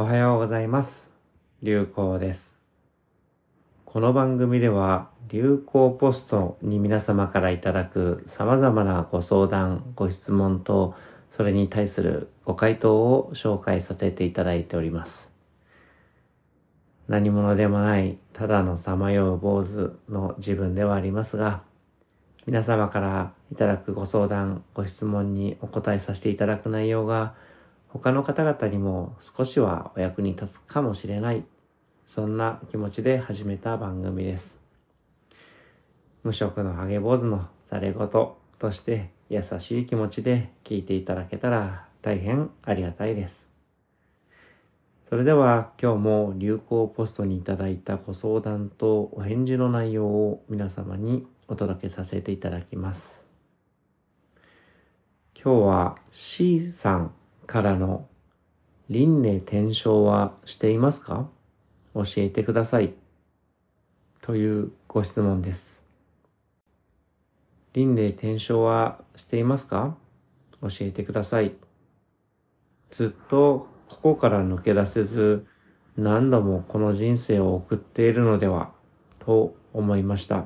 おはようございます。流行です。この番組では流行ポストに皆様からいただく様々なご相談、ご質問とそれに対するご回答を紹介させていただいております。何者でもないただのさまよう坊主の自分ではありますが、皆様からいただくご相談、ご質問にお答えさせていただく内容が他の方々にも少しはお役に立つかもしれない。そんな気持ちで始めた番組です。無職のハゲ坊主のざれ言として優しい気持ちで聞いていただけたら大変ありがたいです。それでは今日も流行ポストにいただいたご相談とお返事の内容を皆様にお届けさせていただきます。今日は C さんからの輪廻転生はしていますか？教えてください。というご質問です。輪廻転生はしていますか？教えてください。ずっとここから抜け出せず何度もこの人生を送っているのではと思いました。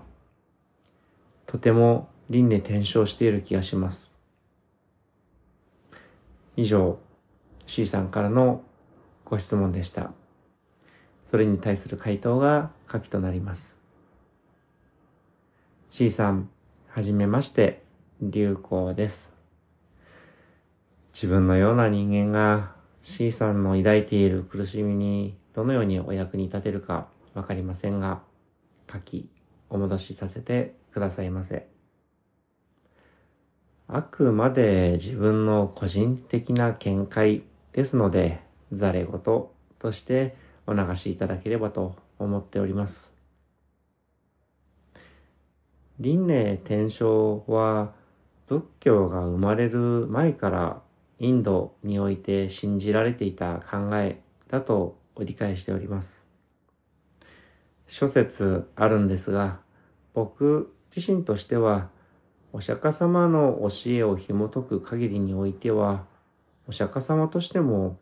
とても輪廻転生している気がします。以上、C さんからのご質問でした。それに対する回答が下記となります。C さん、はじめまして、流行です。自分のような人間が C さんの抱いている苦しみにどのようにお役に立てるかわかりませんが、書き、お戻しさせてくださいませ。あくまで自分の個人的な見解ですので、ざれ言としてお流しいただければと思っております。輪廻転生は仏教が生まれる前からインドにおいて信じられていた考えだと理解しております。諸説あるんですが、僕自身としてはお釈迦様の教えを紐解く限りにおいては、お釈迦様としても、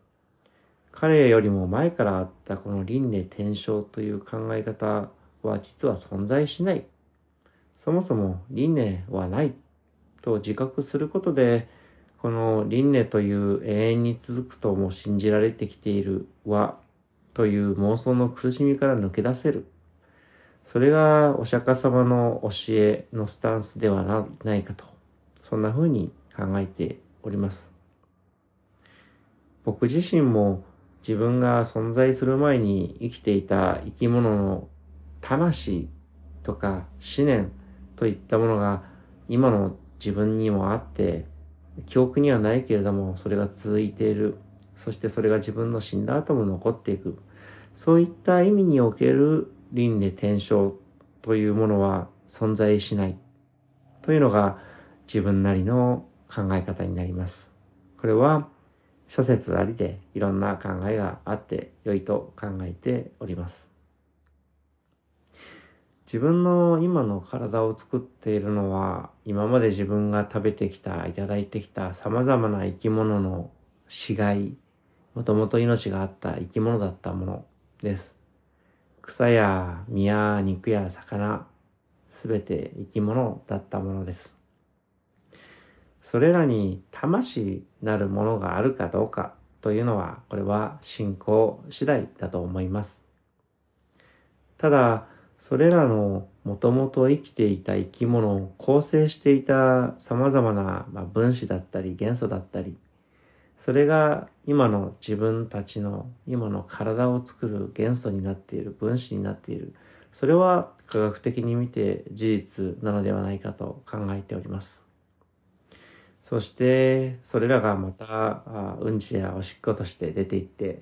彼よりも前からあったこの輪廻転生という考え方は実は存在しない。そもそも輪廻はないと自覚することで、この輪廻という永遠に続くとも信じられてきている和という妄想の苦しみから抜け出せる。それがお釈迦様の教えのスタンスではないかと、そんな風に考えております。僕自身も自分が存在する前に生きていた生き物の魂とか思念といったものが今の自分にもあって、記憶にはないけれどもそれが続いている。そしてそれが自分の死んだ後も残っていく。そういった意味における輪廻転生というものは存在しないというのが自分なりの考え方になります。これは諸説ありでいろんな考えがあって良いと考えております。自分の今の体を作っているのは今まで自分が食べてきた、いただいてきた様々な生き物の死骸、もともと命があった生き物だったものです。草や実や肉や魚、すべて生き物だったものです。それらに魂なるものがあるかどうかというのは、これは信仰次第だと思います。ただ、それらのもともと生きていた生き物を構成していた様々な分子だったり元素だったり、それが今の自分たちの今の体を作る元素になっている、分子になっている。それは科学的に見て事実なのではないかと考えております。そして、それらがまた、うんちやおしっことして出ていって、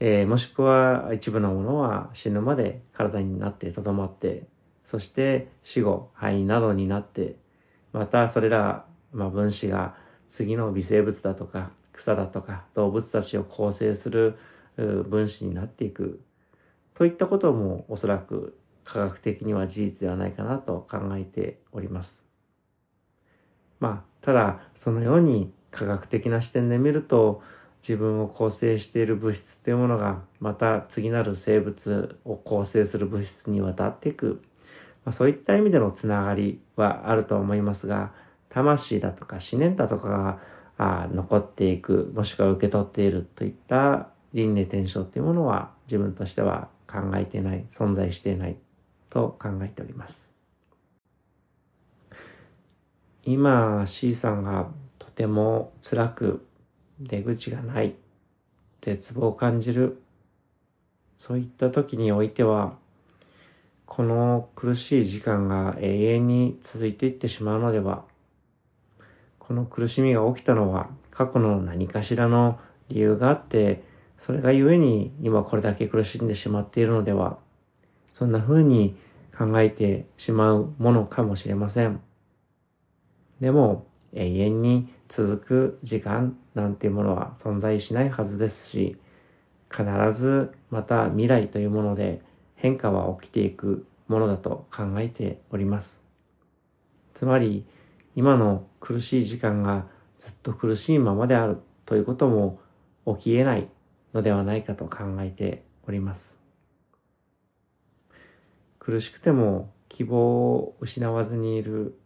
えー、もしくは一部のものは死ぬまで体になって留まって、そして死後、肺などになって、またそれら、まあ、分子が次の微生物だとか、草だとか動物たちを構成する分子になっていくといったこともおそらく科学的には事実ではないかなと考えております。まあ、ただそのように科学的な視点で見ると自分を構成している物質というものがまた次なる生物を構成する物質に渡っていく、まあ、そういった意味でのつながりはあると思いますが魂だとか思念だとかがあ残っていくもしくは受け取っているといった輪廻転生というものは自分としては考えてない存在していないと考えております。今 C さんがとても辛く出口がない、絶望を感じる、そういった時においては、この苦しい時間が永遠に続いていってしまうのでは、この苦しみが起きたのは過去の何かしらの理由があって、それがゆえに今これだけ苦しんでしまっているのでは、そんな風に考えてしまうものかもしれません。でも永遠に続く時間なんていうものは存在しないはずですし、必ずまた未来というもので変化は起きていくものだと考えております。つまり、今の苦しい時間がずっと苦しいままであるということも起き得ないのではないかと考えております。苦しくても希望を失わずにいる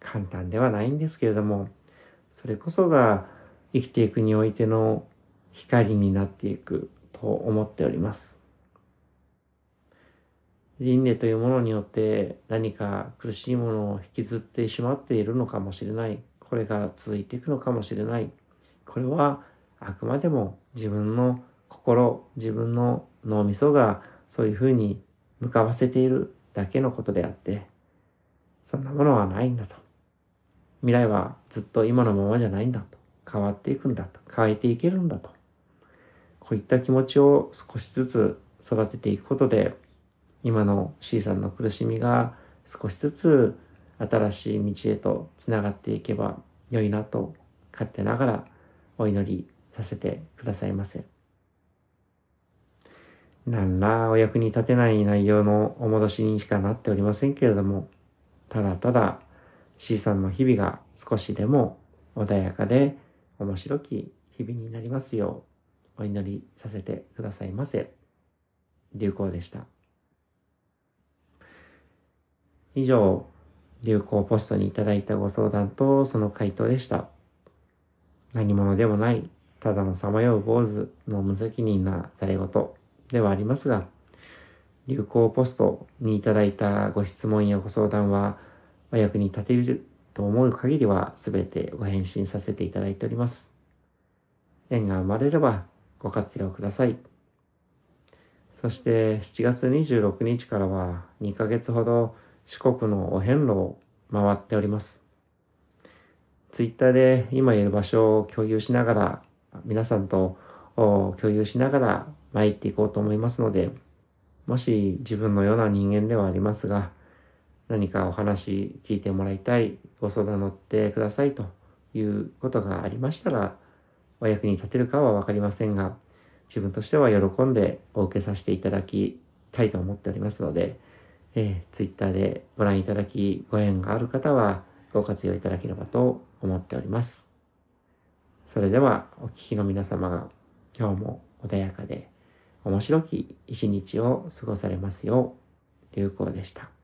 簡単ではないんですけれども、それこそが生きていくにおいての光になっていくと思っております。輪廻というものによって何か苦しいものを引きずってしまっているのかもしれない。これが続いていくのかもしれない。これはあくまでも自分の心、自分の脳みそがそういうふうに向かわせているだけのことであって、そんなものはないんだと。未来はずっと今のままじゃないんだと。変わっていくんだと。変えていけるんだと。こういった気持ちを少しずつ育てていくことで、今の C さんの苦しみが少しずつ新しい道へと繋がっていけば良いなと勝手ながらお祈りさせてくださいませ。何らお役に立てない内容のお戻しにしかなっておりませんけれども、ただただ C さんの日々が少しでも穏やかで面白き日々になりますようお祈りさせてくださいませ。流行でした。以上、流行ポストにいただいたご相談とその回答でした。何者でもない、ただのさまよう坊主の無責任なざれ言ではありますが、流行ポストにいただいたご質問やご相談は、お役に立てると思う限りは全てご返信させていただいております。縁が生まれればご活用ください。そして7月26日からは2ヶ月ほど四国のお遍路を回っております。ツイッターで今いる場所を共有しながら皆さんと共有しながら参っていこうと思いますので、もし自分のような人間ではありますが、何かお話聞いてもらいたい、ご相談乗ってくださいということがありましたら、お役に立てるかはわかりませんが、自分としては喜んでお受けさせていただきたいと思っておりますので、えー、Twitter でご覧いただきご縁がある方はご活用いただければと思っております。それではお聞きの皆様が今日も穏やかで面白き一日を過ごされますよう、流行でした。